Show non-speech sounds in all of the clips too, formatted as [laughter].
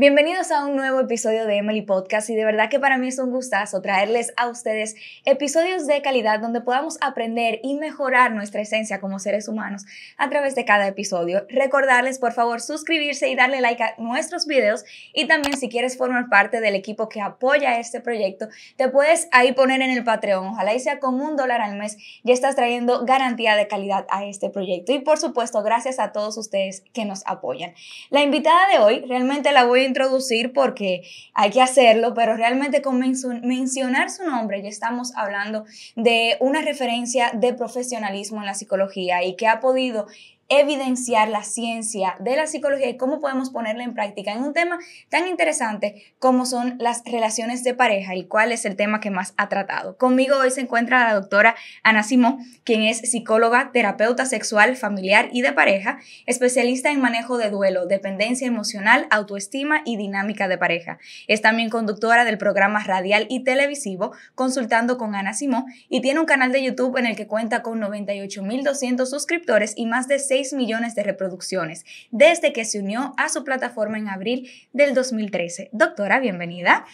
Bienvenidos a un nuevo episodio de Emily Podcast y de verdad que para mí es un gustazo traerles a ustedes episodios de calidad donde podamos aprender y mejorar nuestra esencia como seres humanos a través de cada episodio. Recordarles por favor suscribirse y darle like a nuestros videos y también si quieres formar parte del equipo que apoya este proyecto te puedes ahí poner en el Patreon, ojalá y sea con un dólar al mes, ya estás trayendo garantía de calidad a este proyecto y por supuesto gracias a todos ustedes que nos apoyan. La invitada de hoy realmente la voy introducir porque hay que hacerlo, pero realmente con mencionar su nombre ya estamos hablando de una referencia de profesionalismo en la psicología y que ha podido evidenciar la ciencia de la psicología y cómo podemos ponerla en práctica en un tema tan interesante como son las relaciones de pareja, el cual es el tema que más ha tratado. Conmigo hoy se encuentra la doctora Ana Simó, quien es psicóloga, terapeuta sexual, familiar y de pareja, especialista en manejo de duelo, dependencia emocional, autoestima y dinámica de pareja. Es también conductora del programa radial y televisivo Consultando con Ana Simó y tiene un canal de YouTube en el que cuenta con 98.200 suscriptores y más de 6 millones de reproducciones desde que se unió a su plataforma en abril del 2013. Doctora, bienvenida.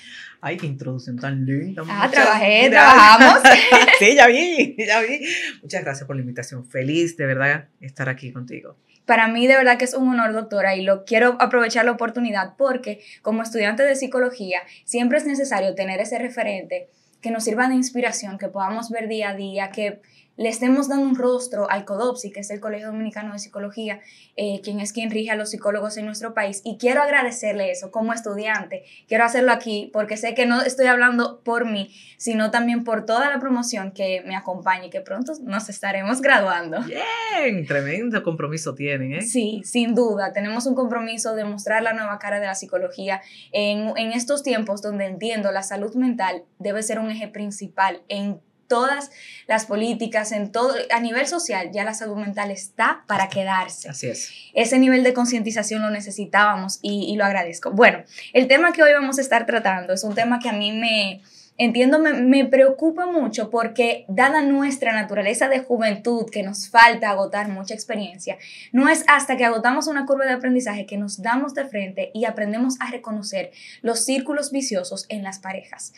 Ay, qué introducción tan linda. Ah, trabajé, trabajamos. [laughs] sí, ya vi, ya vi. Muchas gracias por la invitación. Feliz de verdad estar aquí contigo. Para mí de verdad que es un honor, doctora, y lo quiero aprovechar la oportunidad porque como estudiante de psicología siempre es necesario tener ese referente que nos sirva de inspiración, que podamos ver día a día, que le estemos dando un rostro al CODOPSI, que es el Colegio Dominicano de Psicología, eh, quien es quien rige a los psicólogos en nuestro país. Y quiero agradecerle eso como estudiante. Quiero hacerlo aquí porque sé que no estoy hablando por mí, sino también por toda la promoción que me acompaña y que pronto nos estaremos graduando. Bien, tremendo compromiso tienen, ¿eh? Sí, sin duda. Tenemos un compromiso de mostrar la nueva cara de la psicología en, en estos tiempos donde entiendo la salud mental debe ser un eje principal en todas las políticas, en todo, a nivel social, ya la salud mental está para quedarse. Así es. Ese nivel de concientización lo necesitábamos y, y, lo agradezco. Bueno, el tema que hoy vamos a estar tratando es un tema que a mí me, entiendo, me, preocupa mucho porque dada nuestra naturaleza de juventud, que nos falta agotar mucha experiencia, no es hasta que agotamos una curva de aprendizaje que nos damos de frente y aprendemos a reconocer los círculos viciosos en las parejas.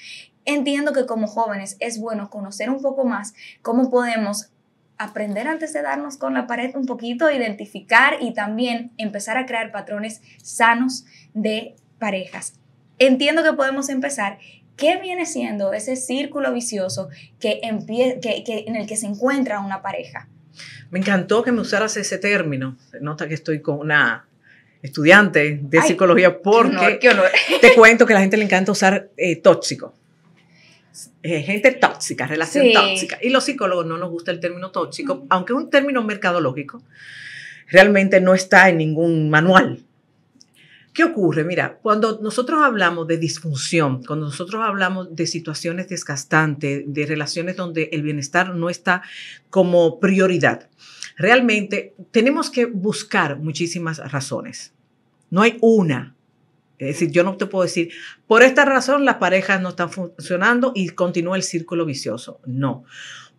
Entiendo que como jóvenes es bueno conocer un poco más cómo podemos aprender antes de darnos con la pared un poquito, identificar y también empezar a crear patrones sanos de parejas. Entiendo que podemos empezar ¿Qué viene siendo ese círculo vicioso que, que, en el que se encuentra una pareja? Me encantó que me usaras ese término. Se nota que estoy con una estudiante de psicología porque [laughs] te cuento que a la gente le encanta usar eh, tóxico. Eh, gente tóxica, relación tóxica. Y los psicólogos no nos gusta el término tóxico, aunque es un término mercadológico, realmente no está en ningún manual. ¿Qué ocurre? Mira, cuando nosotros hablamos de disfunción, cuando nosotros hablamos de situaciones desgastantes, de relaciones donde el bienestar no está como prioridad, realmente tenemos que buscar muchísimas razones. No hay una. Es decir, yo no te puedo decir, por esta razón las parejas no están funcionando y continúa el círculo vicioso. No.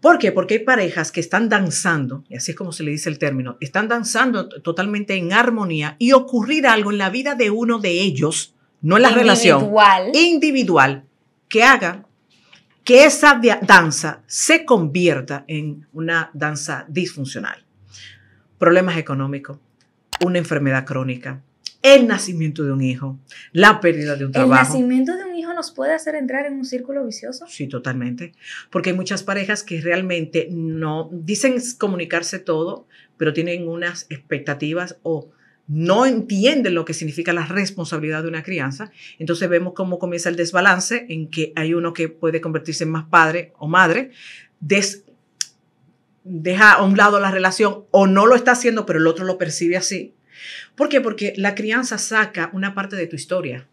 ¿Por qué? Porque hay parejas que están danzando, y así es como se le dice el término, están danzando totalmente en armonía y ocurrir algo en la vida de uno de ellos, no en la relación individual, que haga que esa danza se convierta en una danza disfuncional. Problemas económicos, una enfermedad crónica, el nacimiento de un hijo, la pérdida de un trabajo. ¿El nacimiento de un hijo nos puede hacer entrar en un círculo vicioso? Sí, totalmente. Porque hay muchas parejas que realmente no dicen comunicarse todo, pero tienen unas expectativas o no entienden lo que significa la responsabilidad de una crianza. Entonces vemos cómo comienza el desbalance en que hay uno que puede convertirse en más padre o madre, deja a un lado la relación o no lo está haciendo, pero el otro lo percibe así ¿Por qué? Porque la crianza saca una parte de tu historia.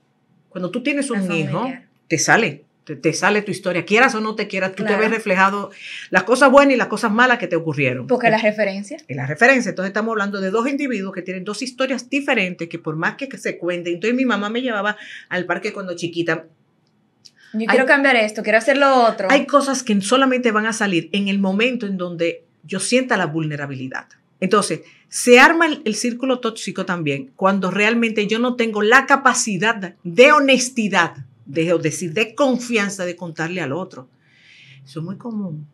Cuando tú tienes un hijo, te sale, te, sale tu historia, quieras o no te quieras, tú te ves reflejado las cosas buenas y las cosas malas que te ocurrieron. Porque la referencia. Y la referencia. Entonces estamos hablando de dos individuos que tienen dos historias diferentes que por más que se cuenten, entonces mi mamá me llevaba al parque cuando chiquita. Yo quiero cambiar esto, quiero hacer lo otro. Hay cosas que solamente van a salir en el momento en donde yo sienta la vulnerabilidad. Entonces, se arma el, círculo tóxico también cuando realmente yo no tengo la capacidad de honestidad, de decir, de confianza de contarle al otro. Eso es muy común,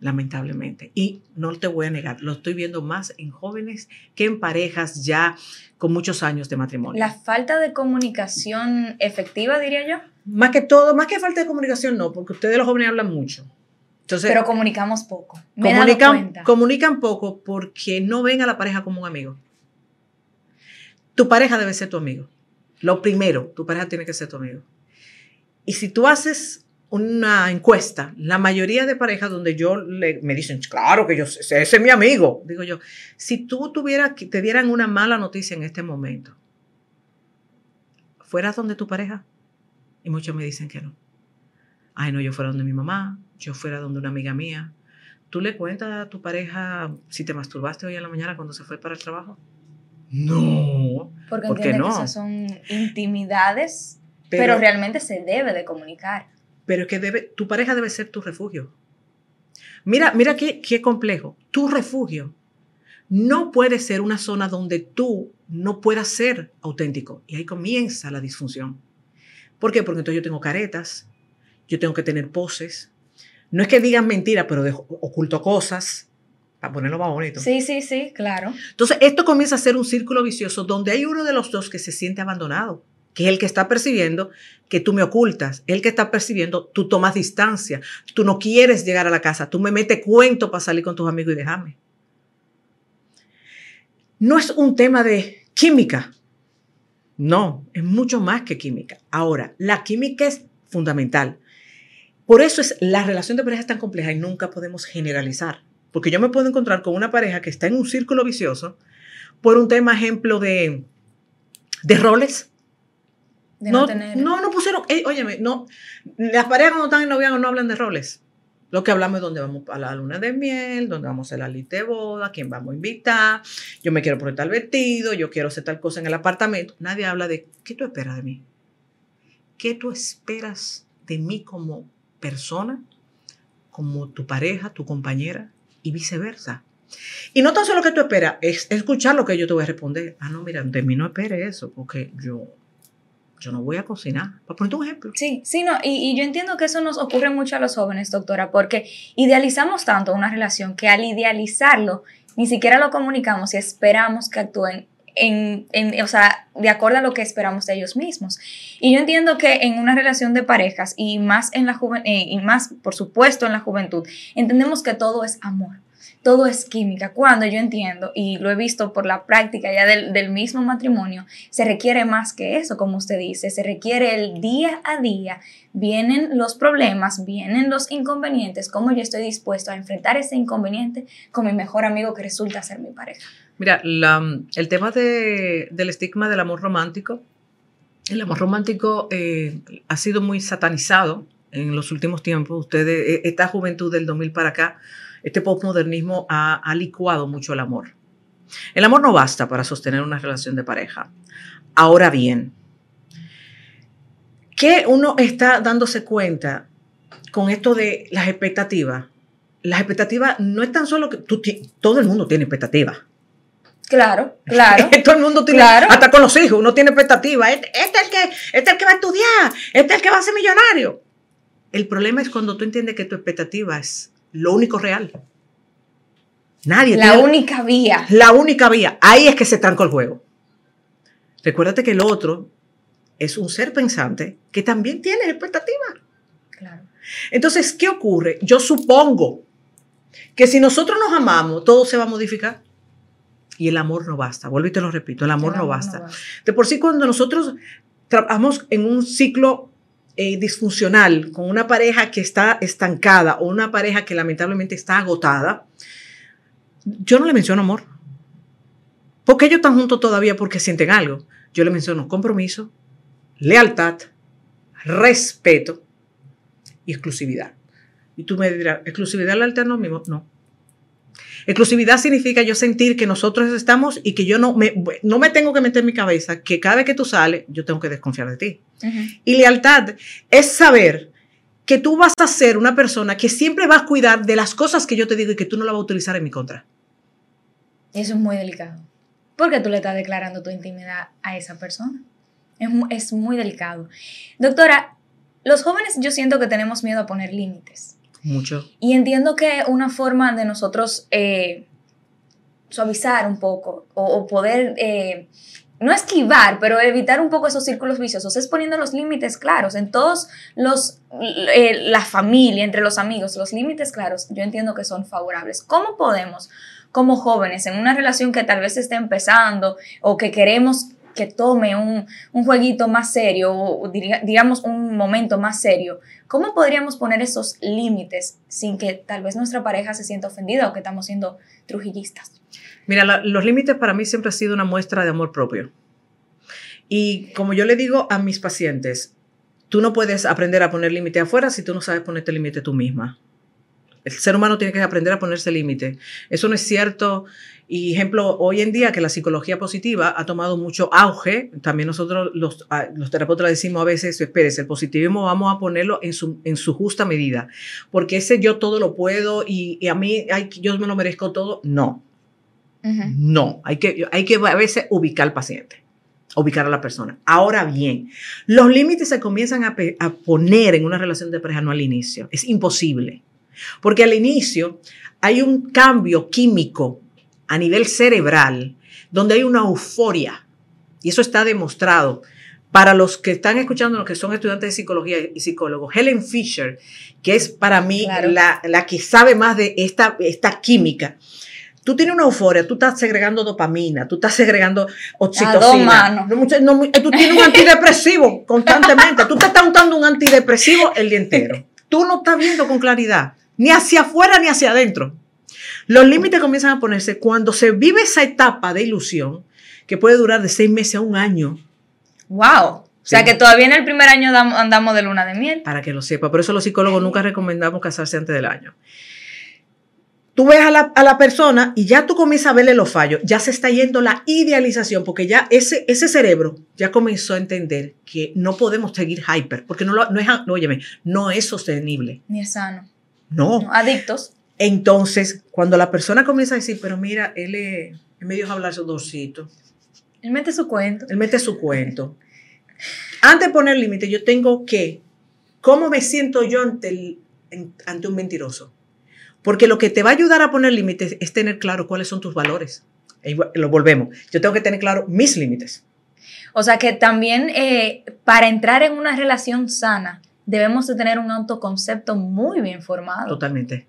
lamentablemente. Y no te voy a negar, lo estoy viendo más en jóvenes que en parejas ya con muchos años de matrimonio. La falta de comunicación efectiva, diría yo. Más que todo, más que falta de comunicación, no, porque ustedes los jóvenes hablan mucho. Pero comunicamos poco. comunican, comunican poco porque no ven a la pareja como un amigo. Tu pareja debe ser tu amigo. Lo primero, tu pareja tiene que ser tu amigo. Y si tú haces una encuesta, la mayoría de parejas donde yo le, me dicen, claro que yo, ese es mi amigo, digo yo, si tú tuvieras, te dieran una mala noticia en este momento, ¿fueras donde tu pareja? Y muchos me dicen que no. Ay, no, yo fuera donde mi mamá, yo fuera donde una amiga mía. ¿Tú le cuentas a tu pareja si te masturbaste hoy en la mañana cuando se fue para el trabajo? No. Porque ¿Por no? que esas son intimidades, pero, realmente se debe de comunicar. Pero es que debe, tu pareja debe ser tu refugio. Mira, mira qué, qué complejo. Tu refugio no puede ser una zona donde tú no puedas ser auténtico. Y ahí comienza la disfunción. ¿Por qué? Porque entonces yo tengo caretas, yo tengo que tener poses. No es que digan mentiras, pero oculto cosas para ponerlo más bonito. Sí, sí, sí, claro. Entonces, esto comienza a ser un círculo vicioso donde hay uno de los dos que se siente abandonado, que es el que está percibiendo que tú me ocultas, el que está percibiendo tú tomas distancia, tú no quieres llegar a la casa, tú me metes cuento para salir con tus amigos y déjame. No es un tema de química, no, es mucho más que química. Ahora, la química es fundamental. Por eso es la relación de pareja es tan compleja y nunca podemos generalizar. Porque yo me puedo encontrar con una pareja que está en un círculo vicioso por un tema, ejemplo, de, de roles. no, no, no, pusieron, óyeme, no, las parejas cuando están en noviazgo no hablan de roles. Lo que hablamos es dónde vamos a la luna de miel, dónde vamos a hacer la lista de boda, quién vamos a invitar, yo me quiero poner tal vestido, yo quiero hacer tal cosa en el apartamento. Nadie habla de qué tú esperas de mí. ¿Qué tú esperas de mí como persona, como tu pareja, tu compañera y viceversa. Y no tan solo que tú esperas, es escuchar lo que yo te voy a responder. Ah, no, mira, de mí no espere eso, porque yo, yo no voy a cocinar. Para ponerte un ejemplo. Sí, sí, no, y, y, yo entiendo que eso nos ocurre mucho a los jóvenes, doctora, porque idealizamos tanto una relación que al idealizarlo, ni siquiera lo comunicamos y esperamos que actúen en, en, o sea, de acuerdo a lo que esperamos de ellos mismos. Y yo entiendo que en una relación de parejas y más en la eh, y más, por supuesto, en la juventud, entendemos que todo es amor todo es química. Cuando yo entiendo, y lo he visto por la práctica ya del, mismo matrimonio, se requiere más que eso, como usted dice, se requiere el día a día. Vienen los problemas, vienen los inconvenientes, cómo yo estoy dispuesto a enfrentar ese inconveniente con mi mejor amigo que resulta ser mi pareja. Mira, el tema del estigma del amor romántico, el amor romántico eh, ha sido muy satanizado en los últimos tiempos. Ustedes, e, esta juventud del 2000 para acá, este postmodernismo ha, licuado mucho el amor. El amor no basta para sostener una relación de pareja. Ahora bien, ¿qué uno está dándose cuenta con esto de las expectativas? Las expectativas no es tan solo que todo el mundo tiene expectativas. Claro, claro. [laughs] Todo el mundo tiene, hasta con los hijos, uno tiene expectativas. Este, este, es el que, este es el que va a estudiar, este es el que va a ser millonario. El problema es cuando tú entiendes que tu expectativa es lo único real. Nadie. La única vía. La única vía. Ahí es que se trancó el juego. Recuérdate que el otro es un ser pensante que también tiene expectativas. Claro. Entonces, ¿qué ocurre? Yo supongo que si nosotros nos amamos, todo se va a modificar. Y el amor no basta. Vuelvo y te lo repito, el amor, no, basta. De por sí, cuando nosotros trabajamos en un ciclo eh, disfuncional, con una pareja que está estancada o una pareja que lamentablemente está agotada, yo no le menciono amor. Porque ellos están juntos todavía porque sienten algo. Yo le menciono compromiso, lealtad, respeto y exclusividad. Y tú me dirás, ¿exclusividad, lealtad no mismo? No. Exclusividad significa yo sentir que nosotros estamos y que yo no me, no me tengo que meter en mi cabeza que cada vez que tú sales, yo tengo que desconfiar de ti. Y lealtad es saber que tú vas a ser una persona que siempre va a cuidar de las cosas que yo te digo y que tú no la vas a utilizar en mi contra. Eso es muy delicado. Porque tú le estás declarando tu intimidad a esa persona. Es, es muy delicado. Doctora, los jóvenes yo siento que tenemos miedo a poner límites. Mucho. Y entiendo que una forma de nosotros eh, suavizar un poco o, poder, eh, no esquivar, pero evitar un poco esos círculos viciosos es poniendo los límites claros en todos los, eh, la familia, entre los amigos, los límites claros, yo entiendo que son favorables. ¿Cómo podemos, como jóvenes, en una relación que tal vez esté empezando o que queremos que tome un, jueguito más serio o digamos un momento más serio, ¿cómo podríamos poner esos límites sin que tal vez nuestra pareja se sienta ofendida o que estamos siendo trujillistas? Mira, los límites para mí siempre han sido una muestra de amor propio. Y como yo le digo a mis pacientes, tú no puedes aprender a poner límite afuera si tú no sabes ponerte límite tú misma. El ser humano tiene que aprender a ponerse límite. Eso no es cierto y ejemplo, hoy en día que la psicología positiva ha tomado mucho auge, también nosotros los, los terapeutas decimos a veces, espérese, el positivismo vamos a ponerlo en su, en su justa medida, porque ese yo todo lo puedo y, a mí yo me lo merezco todo, no. No, hay que, hay que a veces ubicar al paciente, ubicar a la persona. Ahora bien, los límites se comienzan a, a poner en una relación de pareja no al inicio, es imposible, porque al inicio hay un cambio químico a nivel cerebral, donde hay una euforia, y eso está demostrado. Para los que están escuchando, los que son estudiantes de psicología y psicólogos, Helen Fisher, que es para mí la, que sabe más de esta, esta química, tú tienes una euforia, tú estás segregando dopamina, tú estás segregando oxitocina. tú tienes un antidepresivo [laughs] constantemente, tú te estás untando un antidepresivo el día entero. Tú no estás viendo con claridad, ni hacia afuera ni hacia adentro. Los límites comienzan a ponerse cuando se vive esa etapa de ilusión que puede durar de seis meses a un año. ¡Wow! O sea que todavía en el primer año andamos de luna de miel. Para que lo sepa. Por eso los psicólogos nunca recomendamos casarse antes del año. Tú ves a la, persona y ya tú comienzas a verle los fallos. Ya se está yendo la idealización porque ya ese, ese cerebro ya comenzó a entender que no podemos seguir hyper porque no, no, es, no, no es sostenible. Ni es sano. no. Adictos. Entonces, cuando la persona comienza a decir, pero mira, él, es, me dio hablar su dosito. Él mete su cuento. Él mete su cuento. Antes de poner límite, yo tengo que, ¿cómo me siento yo ante, ante un mentiroso? Porque lo que te va a ayudar a poner límites es tener claro cuáles son tus valores. E lo volvemos. Yo tengo que tener claro mis límites. O sea que también eh, para entrar en una relación sana debemos de tener un autoconcepto muy bien formado. Totalmente.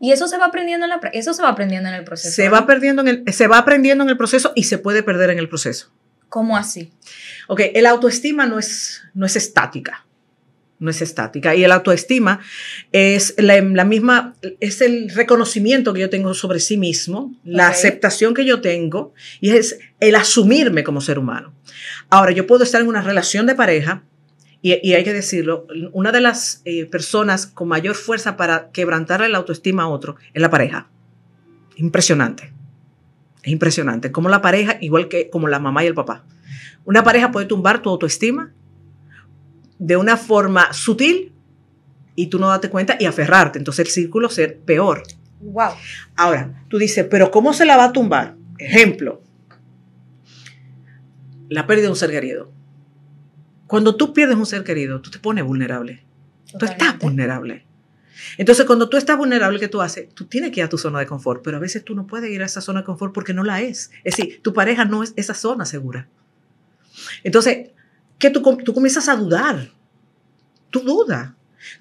Y eso se va aprendiendo en la eso se va aprendiendo en el proceso. Se va perdiendo en el se va aprendiendo en el proceso y se puede perder en el proceso. ¿Cómo así? Ok, el autoestima no es, no es estática. No es estática. Y el autoestima es la, misma, es el reconocimiento que yo tengo sobre sí mismo, la aceptación que yo tengo y es el asumirme como ser humano. Ahora, yo puedo estar en una relación de pareja y, hay que decirlo, una de las eh, personas con mayor fuerza para quebrantarle la autoestima a otro es la pareja. Impresionante. Es impresionante. Como la pareja, igual que como la mamá y el papá. Una pareja puede tumbar tu autoestima de una forma sutil y tú no date cuenta y aferrarte. Entonces el círculo ser peor. Wow. Ahora, tú dices, pero ¿cómo se la va a tumbar? Ejemplo, la pérdida de un ser querido. Cuando tú pierdes un ser querido, tú te pones vulnerable. Tú estás vulnerable. Entonces, cuando tú estás vulnerable, ¿qué tú haces? Tú tienes que ir a tu zona de confort, pero a veces tú no puedes ir a esa zona de confort porque no la es. Es decir, tu pareja no es esa zona segura. Entonces, ¿qué tú, tú comienzas a dudar? Tú dudas.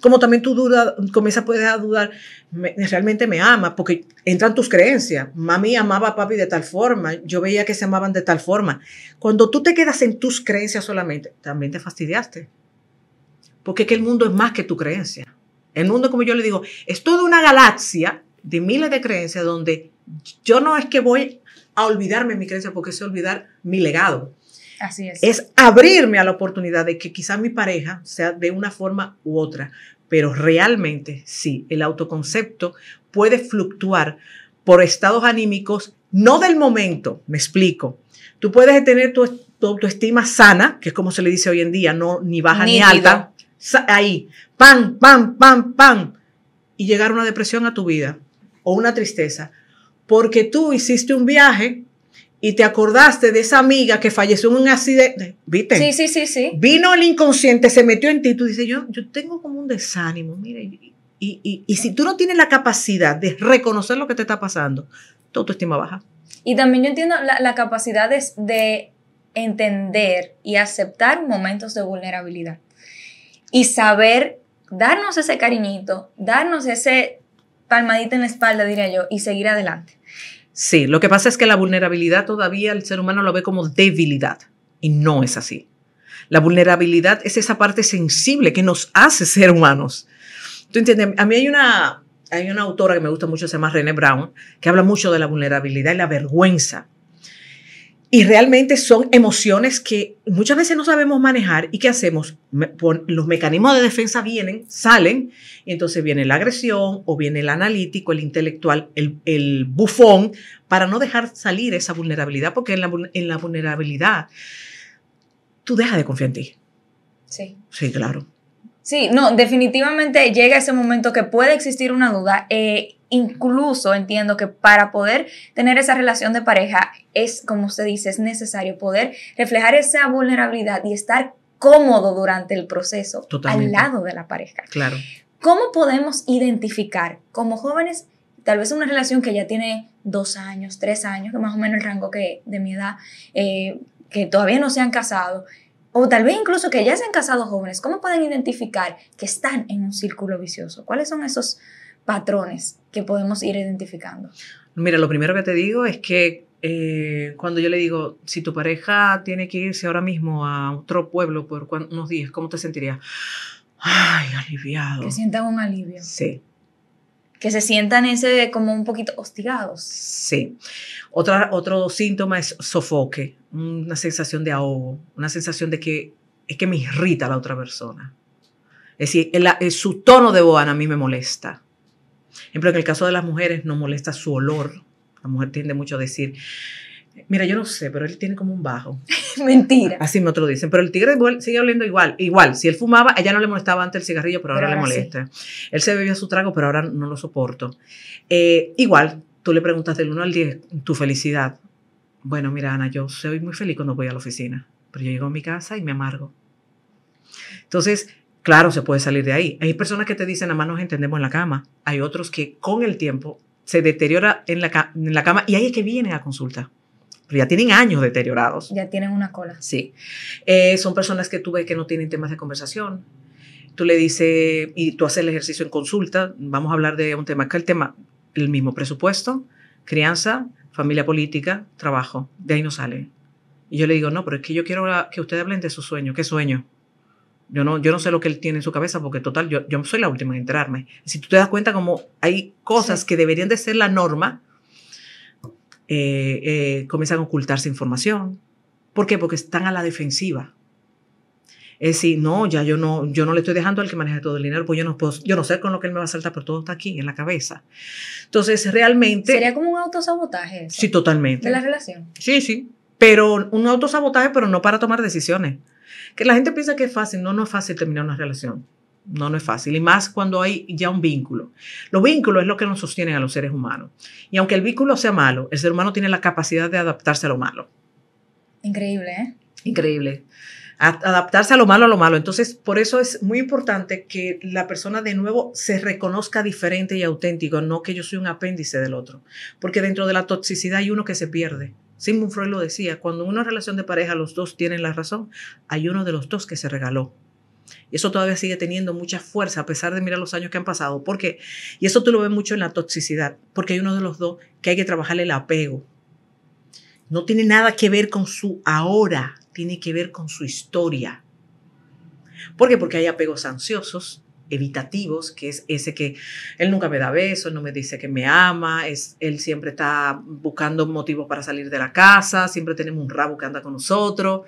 Como también tú duda, comienzas a dudar, realmente me ama, porque entran tus creencias. Mami amaba a papi de tal forma, yo veía que se amaban de tal forma. Cuando tú te quedas en tus creencias solamente, también te fastidiaste. Porque es que el mundo es más que tu creencia. El mundo, como yo le digo, es toda una galaxia de miles de creencias donde yo no es que voy a olvidarme mi creencia porque es olvidar mi legado. Así es. Es abrirme a la oportunidad de que quizá mi pareja sea de una forma u otra, pero realmente sí, el autoconcepto puede fluctuar por estados anímicos, no del momento, me explico. Tú puedes tener tu, autoestima sana, que es como se le dice hoy en día, no ni baja ni alta, ahí, pam, pam, pam, pam, y llegar una depresión a tu vida o una tristeza porque tú hiciste un viaje y te acordaste de esa amiga que falleció en un accidente, ¿viste? Sí, sí, sí, sí. Vino el inconsciente, se metió en ti, tú dices, yo, yo tengo como un desánimo, mire, y, y, y, si tú no tienes la capacidad de reconocer lo que te está pasando, tu autoestima baja. Y también yo entiendo la, la capacidad de, de entender y aceptar momentos de vulnerabilidad y saber darnos ese cariñito, darnos ese palmadita en la espalda, diría yo, y seguir adelante. Sí, lo que pasa es que la vulnerabilidad todavía el ser humano lo ve como debilidad y no es así. La vulnerabilidad es esa parte sensible que nos hace ser humanos. ¿Tú entiendes? A mí hay una, hay una autora que me gusta mucho, se llama René Brown, que habla mucho de la vulnerabilidad y la vergüenza. Y realmente son emociones que muchas veces no sabemos manejar y ¿qué hacemos? Los mecanismos de defensa vienen, salen, y entonces viene la agresión o viene el analítico, el intelectual, el, bufón, para no dejar salir esa vulnerabilidad, porque en la, en la vulnerabilidad tú dejas de confiar en ti. Sí. Sí, claro. Sí, no, definitivamente llega ese momento que puede existir una duda. Eh, incluso entiendo que para poder tener esa relación de pareja es, como usted dice, es necesario poder reflejar esa vulnerabilidad y estar cómodo durante el proceso al lado de la pareja. Claro. ¿Cómo podemos identificar como jóvenes, tal vez una relación que ya tiene dos años, tres años, que más o menos el rango que de mi edad, eh, que todavía no se han casado, o tal vez incluso que ya se han casado jóvenes, ¿cómo pueden identificar que están en un círculo vicioso? ¿Cuáles son esos patrones que podemos ir identificando? Mira, lo primero que te digo es que eh, cuando yo le digo, si tu pareja tiene que irse ahora mismo a otro pueblo por unos días, ¿cómo te sentirías? Ay, aliviado. Que sientan un alivio. Sí. Que se sientan ese como un poquito hostigados. Sí. Otra, otro síntoma es sofoque una sensación de ahogo, una sensación de que es que me irrita la otra persona. Es decir, su tono de voz a mí me molesta. Ejemplo, en el caso de las mujeres no molesta su olor. La mujer tiende mucho a decir, mira, yo no sé, pero él tiene como un bajo. [laughs] Mentira. Así me lo dicen. Pero el tigre sigue oliendo igual. Igual, si él fumaba, a ella no le molestaba antes el cigarrillo, pero, ahora, le molesta. Él se bebía su trago, pero ahora no lo soporto. Eh, igual, tú le preguntas del 1 al 10 tu felicidad. Bueno, mira, Ana, yo soy muy feliz cuando voy a la oficina, pero yo llego a mi casa y me amargo. Entonces, claro, se puede salir de ahí. Hay personas que te dicen, nada más nos entendemos en la cama. Hay otros que con el tiempo se deteriora en la, en la cama y hay que vienen a consulta. Pero ya tienen años deteriorados. Ya tienen una cola. Sí. Eh, son personas que tú ves que no tienen temas de conversación. Tú le dices, y tú haces el ejercicio en consulta, vamos a hablar de un tema, que el tema, el mismo presupuesto, crianza, familia política, trabajo. De ahí no sale. Y yo le digo, no, pero es que yo quiero que ustedes hablen de su sueño. ¿Qué sueño? Yo no, yo no sé lo que él tiene en su cabeza porque total, yo, yo soy la última en enterarme. Si tú te das cuenta como hay cosas que deberían de ser la norma, eh, eh, comienzan a ocultarse información. ¿Por qué? Porque están a la defensiva. Es decir, no, ya yo no, yo no le estoy dejando al que maneje todo el dinero, pues yo no puedo, yo no sé con lo que él me va a saltar, pero todo está aquí en la cabeza. Entonces, realmente. Sería como un autosabotaje. Sí, totalmente. De la relación. Sí, sí. Pero un autosabotaje, pero no para tomar decisiones. Que la gente piensa que es fácil. No, no es fácil terminar una relación. No, no es fácil. Y más cuando hay ya un vínculo. Los vínculos es lo que nos sostienen a los seres humanos. Y aunque el vínculo sea malo, el ser humano tiene la capacidad de adaptarse a lo malo. Increíble, ¿eh? Increíble adaptarse a lo malo a lo malo. Entonces, por eso es muy importante que la persona de nuevo se reconozca diferente y auténtico, no que yo soy un apéndice del otro. Porque dentro de la toxicidad hay uno que se pierde. Sigmund Freud lo decía, cuando en una relación de pareja los dos tienen la razón, hay uno de los dos que se regaló. Y eso todavía sigue teniendo mucha fuerza a pesar de mirar los años que han pasado. ¿Por qué? Y eso tú lo ves mucho en la toxicidad, porque hay uno de los dos que hay que trabajarle el apego. No tiene nada que ver con su ahora, tiene que ver con su historia. ¿Por qué? Porque hay apegos ansiosos, evitativos, que es ese que él nunca me da besos, no me dice que me ama, es, él siempre está buscando motivos para salir de la casa, siempre tenemos un rabo que anda con nosotros.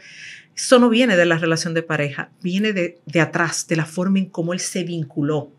Eso no viene de la relación de pareja, viene de, de atrás, de la forma en cómo él se vinculó.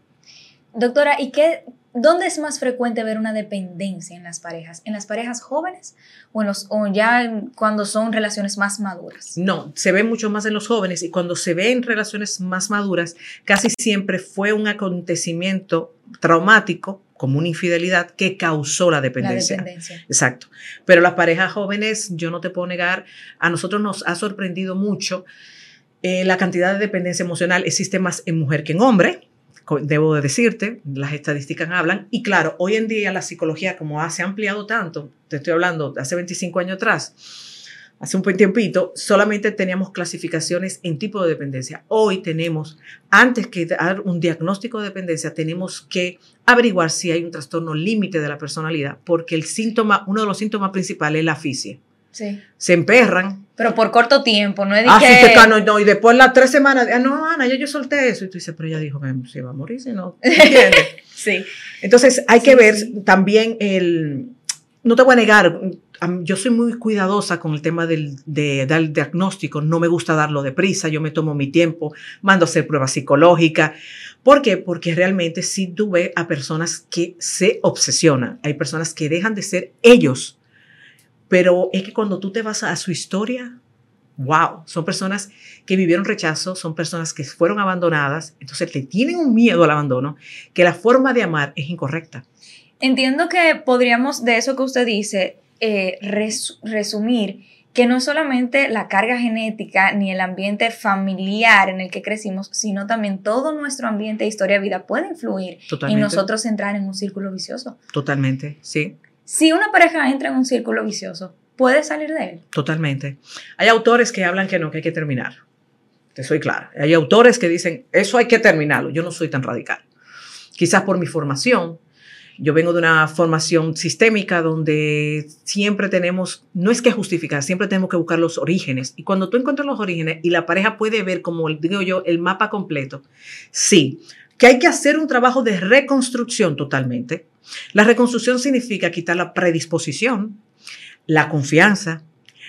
Doctora, ¿y qué, ¿Dónde es más frecuente ver una dependencia en las parejas? ¿En las parejas jóvenes o, en los, o ya cuando son relaciones más maduras? No, se ve mucho más en los jóvenes y cuando se ve en relaciones más maduras, casi siempre fue un acontecimiento traumático como una infidelidad que causó la dependencia. La dependencia. Exacto. Pero las parejas jóvenes, yo no te puedo negar, a nosotros nos ha sorprendido mucho eh, la cantidad de dependencia emocional. Existe más en mujer que en hombre, debo de decirte, las estadísticas hablan. Y claro, hoy en día la psicología, como se ha ampliado tanto, te estoy hablando de hace 25 años atrás, hace un buen tiempito, solamente teníamos clasificaciones en tipo de dependencia. Hoy tenemos, antes que dar un diagnóstico de dependencia, tenemos que averiguar si hay un trastorno límite de la personalidad, porque el síntoma, uno de los síntomas principales es la fisia. Sí. Se emperran. Pero por corto tiempo, no es de ah, que... Sí, no, no, y después las tres semanas, ah, no, Ana, ya yo solté eso. Y tú dices, pero ella dijo que se iba a morir, si no, ¿entiendes? [laughs] sí. Entonces hay que ver también el... No te voy a negar, yo soy muy cuidadosa con el tema del de, del diagnóstico, no me gusta darlo deprisa, yo me tomo mi tiempo, mando a hacer pruebas psicológicas. ¿Por qué? Porque realmente sí tuve a personas que se obsesionan, hay personas que dejan de ser ellos, pero es que cuando tú te vas a su historia, wow, son personas que vivieron rechazo, son personas que fueron abandonadas, entonces le tienen un miedo al abandono, que la forma de amar es incorrecta. Entiendo que podríamos, de eso que usted dice, eh, resumir que no solamente la carga genética ni el ambiente familiar en el que crecimos, sino también todo nuestro ambiente, historia de vida puede influir y nosotros entrar en un círculo vicioso. Totalmente, sí. Si una pareja entra en un círculo vicioso, ¿puede salir de él? Totalmente. Hay autores que hablan que no, que hay que terminar. Te soy clara. Hay autores que dicen, eso hay que terminarlo. Yo no soy tan radical. Quizás por mi formación, yo vengo de una formación sistémica donde siempre tenemos, no es que justificar, siempre tenemos que buscar los orígenes. Y cuando tú encuentras los orígenes y la pareja puede ver, como digo yo, el mapa completo, sí, que hay que hacer un trabajo de reconstrucción totalmente. La reconstrucción significa quitar la predisposición, la confianza,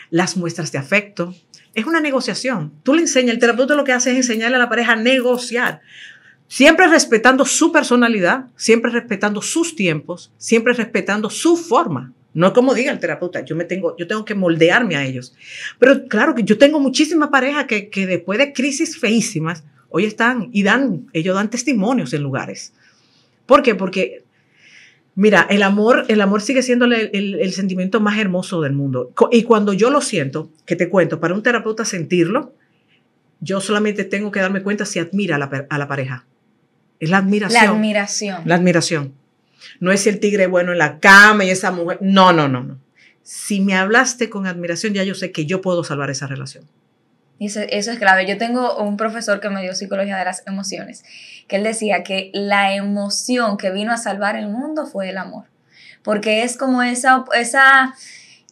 las muestras de afecto. Es una negociación. Tú le enseñas, el terapeuta lo que hace es enseñarle a la pareja a negociar. Siempre respetando su personalidad, siempre respetando sus tiempos, siempre respetando su forma. No es como diga el terapeuta, yo, me tengo, yo tengo que moldearme a ellos. Pero claro que yo tengo muchísimas parejas que, que después de crisis feísimas, hoy están y dan, ellos dan testimonios en lugares. ¿Por qué? Porque, mira, el amor, el amor sigue siendo el, el, sentimiento más hermoso del mundo. Y cuando yo lo siento, que te cuento, para un terapeuta sentirlo, yo solamente tengo que darme cuenta si admira a la, a la pareja. Es la admiración. La admiración. La admiración. No es el tigre bueno en la cama y esa mujer. No, no, no, no. Si me hablaste con admiración, ya yo sé que yo puedo salvar esa relación. Y eso, eso, es clave. Yo tengo un profesor que me dio psicología de las emociones, que él decía que la emoción que vino a salvar el mundo fue el amor. Porque es como esa, esa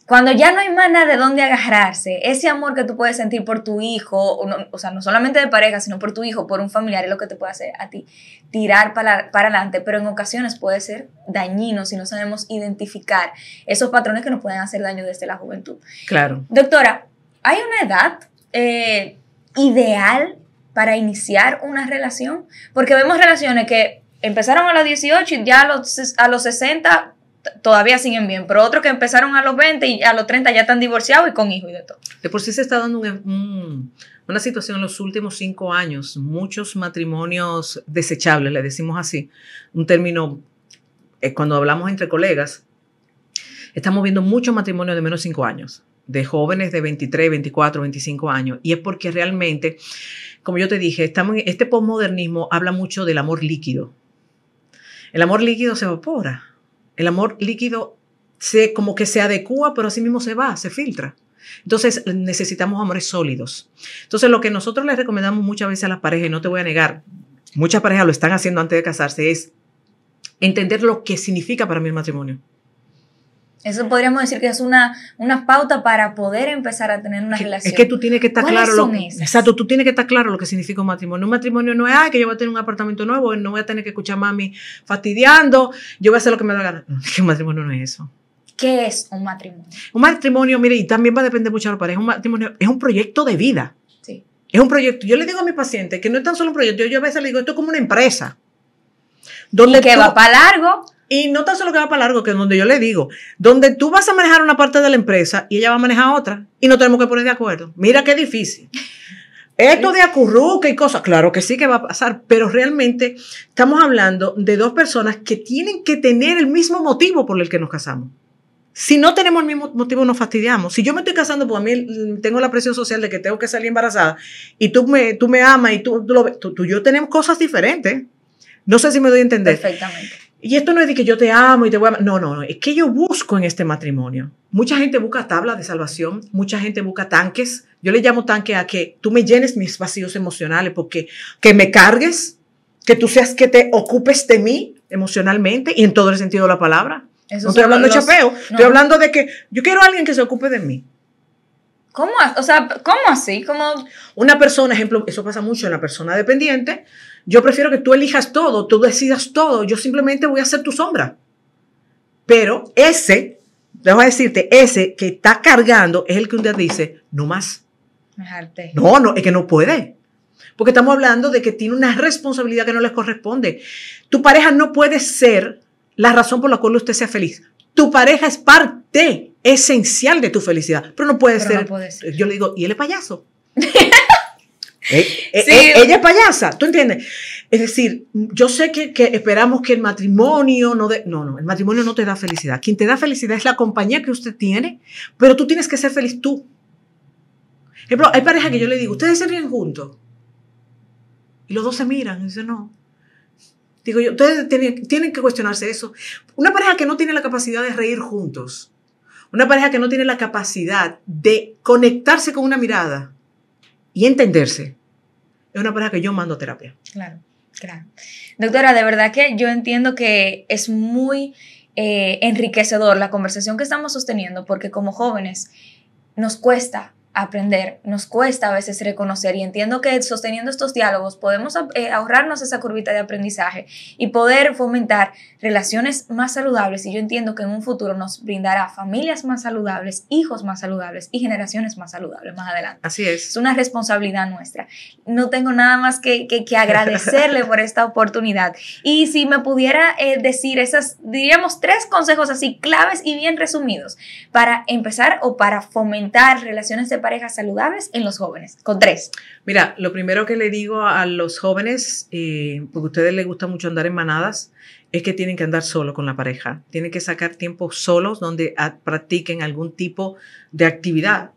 cuando ya no hay más nada de dónde agarrarse, ese amor que tú puedes sentir por tu hijo, o, sea, no solamente de pareja, sino por tu hijo, por un familiar, es lo que te puede hacer a ti tirar para, para adelante, pero en ocasiones puede ser dañino si no sabemos identificar esos patrones que nos pueden hacer daño desde la juventud. Claro. Doctora, ¿hay una edad eh, ideal para iniciar una relación? Porque vemos relaciones que empezaron a los 18 y ya a los, a los 60 todavía siguen bien, pero otros que empezaron a los 20 y a los 30 ya están divorciados y con hijos y de todo. De por sí se está dando una situación en los últimos cinco años, muchos matrimonios desechables, le decimos así, un término, eh, cuando hablamos entre colegas, estamos viendo muchos matrimonios de menos de cinco años, de jóvenes de 23, 24, 25 años, y es porque realmente, como yo te dije, estamos este postmodernismo habla mucho del amor líquido. El amor líquido se evapora el amor líquido se, como que se adecua, pero así mismo se va, se filtra. Entonces necesitamos amores sólidos. Entonces lo que nosotros les recomendamos muchas veces a las parejas, y no te voy a negar, muchas parejas lo están haciendo antes de casarse, es entender lo que significa para mí el matrimonio. Eso podríamos decir que es una, una pauta para poder empezar a tener una relación. Es que tú tienes que estar claro lo Exacto, tú tienes que estar claro lo que significa un matrimonio. Un matrimonio no es, ay, que yo voy a tener un apartamento nuevo, no voy a tener que escuchar a mami fastidiando, yo voy a hacer lo que me da gana. que un matrimonio no es eso. ¿Qué es un matrimonio? Un matrimonio, mire, y también va a depender mucho de la pareja, un matrimonio es un proyecto de vida. Sí. Es un proyecto. Yo le digo a mi paciente que no es tan solo un proyecto, yo, a veces le digo, esto es como una empresa. Donde y que va para largo y no tan solo que va para largo, que es donde yo le digo, donde tú vas a manejar una parte de la empresa y ella va a manejar otra y no tenemos que poner de acuerdo. Mira qué difícil. Esto de acurruca y cosas, claro que sí que va a pasar, pero realmente estamos hablando de dos personas que tienen que tener el mismo motivo por el que nos casamos. Si no tenemos el mismo motivo, nos fastidiamos. Si yo me estoy casando, pues a mí tengo la presión social de que tengo que salir embarazada y tú me, tú me amas y tú, tú, tú, y yo tenemos cosas diferentes. No sé si me doy a entender. Perfectamente. Y esto no es de que yo te amo y te voy a. No, no, no. Es que yo busco en este matrimonio. Mucha gente busca tablas de salvación, mucha gente busca tanques. Yo le llamo tanque a que tú me llenes mis vacíos emocionales, porque que me cargues, que tú seas que te ocupes de mí emocionalmente y en todo el sentido de la palabra. no estoy hablando de chapeo, estoy hablando de que yo quiero a alguien que se ocupe de mí. ¿Cómo? O sea, ¿cómo así? ¿Cómo? Una persona, ejemplo, eso pasa mucho en la persona dependiente. Yo prefiero que tú elijas todo, tú decidas todo. Yo simplemente voy a ser tu sombra. Pero ese, déjame decirte, ese que está cargando es el que un día dice, no más. No, no, es que no puede. Porque estamos hablando de que tiene una responsabilidad que no le corresponde. Tu pareja no puede ser la razón por la cual usted sea feliz. Tu pareja es parte esencial de tu felicidad, pero no puede, ser, Yo le digo, ¿y él es payaso? [laughs] Eh, eh, eh, ella es payasa, ¿tú entiendes? Es decir, yo sé que, esperamos que el matrimonio no de, no, no, el matrimonio no te da felicidad. Quien te da felicidad es la compañía que usted tiene, pero tú tienes que ser feliz tú. Ejemplo, hay parejas que yo le digo, ustedes se ríen juntos. Y los dos se miran y dicen, no. Digo yo, ustedes tienen, tienen que cuestionarse eso. Una pareja que no tiene la capacidad de reír juntos, una pareja que no tiene la capacidad de conectarse con una mirada y entenderse, es una pareja que yo mando a terapia. Claro, claro. Doctora, de verdad que yo entiendo que es muy eh, enriquecedor la conversación que estamos sosteniendo porque como jóvenes nos cuesta aprender, nos cuesta a veces reconocer y entiendo que sosteniendo estos diálogos podemos eh, ahorrarnos esa curvita de aprendizaje y poder fomentar relaciones más saludables y yo entiendo que en un futuro nos brindará familias más saludables, hijos más saludables y generaciones más saludables más adelante. Así es. Es una responsabilidad nuestra. No tengo nada más que, que, agradecerle por esta oportunidad y si me pudiera eh, decir esas, diríamos, tres consejos así claves y bien resumidos para empezar o para fomentar relaciones de parejas saludables en los jóvenes? Con tres. Mira, lo primero que le digo a los jóvenes, eh, porque a ustedes les gusta mucho andar en manadas, es que tienen que andar solo con la pareja. Tienen que sacar tiempo solos donde practiquen algún tipo de actividad.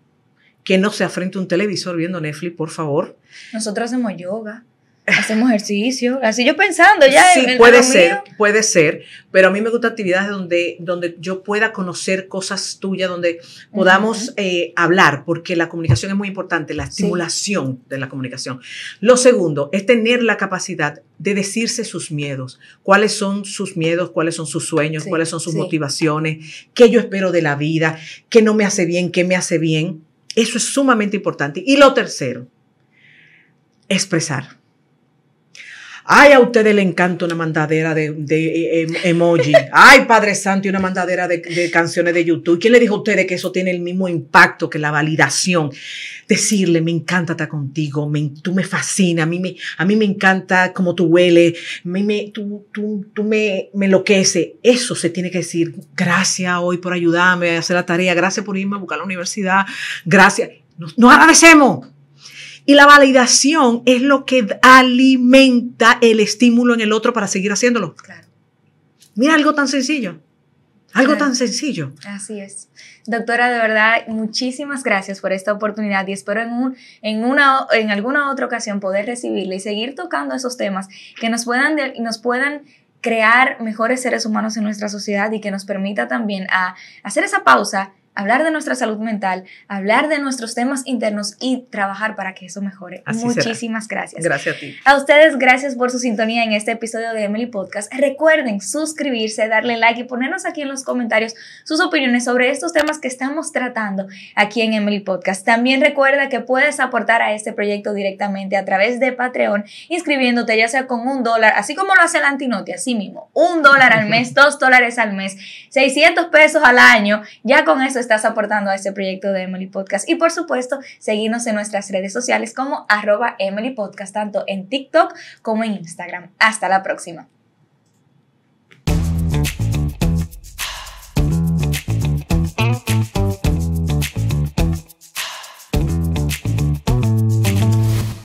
Que no se frente a un televisor viendo Netflix, por favor. Nosotros hacemos yoga. Hacemos ejercicio, así yo pensando ya. Sí, puede ser, puede ser, pero a mí me gusta actividades donde, donde yo pueda conocer cosas tuyas, donde podamos eh, hablar, porque la comunicación es muy importante, la estimulación de la comunicación. Lo segundo es tener la capacidad de decirse sus miedos, cuáles son sus miedos, cuáles son sus sueños, cuáles son sus motivaciones, qué yo espero de la vida, qué no me hace bien, qué me hace bien. Eso es sumamente importante. Y lo tercero, expresar Ay, a ustedes le encanta una mandadera de, de, em, emoji. Ay, Padre Santo, y una mandadera de, canciones de YouTube. ¿Quién le dijo a ustedes que eso tiene el mismo impacto que la validación? Decirle, me encanta estar contigo, me, tú me fascinas, a mí me, a mí me encanta cómo tú hueles, me, tú, tú, tú me, me enloquece. Eso se tiene que decir. Gracias hoy por ayudarme a hacer la tarea, gracias por irme a buscar la universidad, gracias. nos agradecemos. Y la validación es lo que alimenta el estímulo en el otro para seguir haciéndolo. Claro. Mira algo tan sencillo. Algo tan sencillo. Así es. Doctora, de verdad, muchísimas gracias por esta oportunidad y espero en, un, en, una, en alguna otra ocasión poder recibirle y seguir tocando esos temas que nos puedan, nos puedan crear mejores seres humanos en nuestra sociedad y que nos permita también a hacer esa pausa hablar de nuestra salud mental, hablar de nuestros temas internos y trabajar para que eso mejore. Muchísimas gracias. Gracias a ti. A ustedes, gracias por su sintonía en este episodio de Emily Podcast. Recuerden suscribirse, darle like y ponernos aquí en los comentarios sus opiniones sobre estos temas que estamos tratando aquí en Emily Podcast. También recuerda que puedes aportar a este proyecto directamente a través de Patreon, inscribiéndote ya sea con un dólar, así como lo hace el Antinote, así mismo, un dólar al mes, [laughs] dos dólares al mes, 600 pesos al año, ya con eso estás aportando a este proyecto de Emily Podcast. Y por supuesto, seguirnos en nuestras redes sociales como arroba Emily Podcast, tanto en TikTok como en Instagram. Hasta la próxima.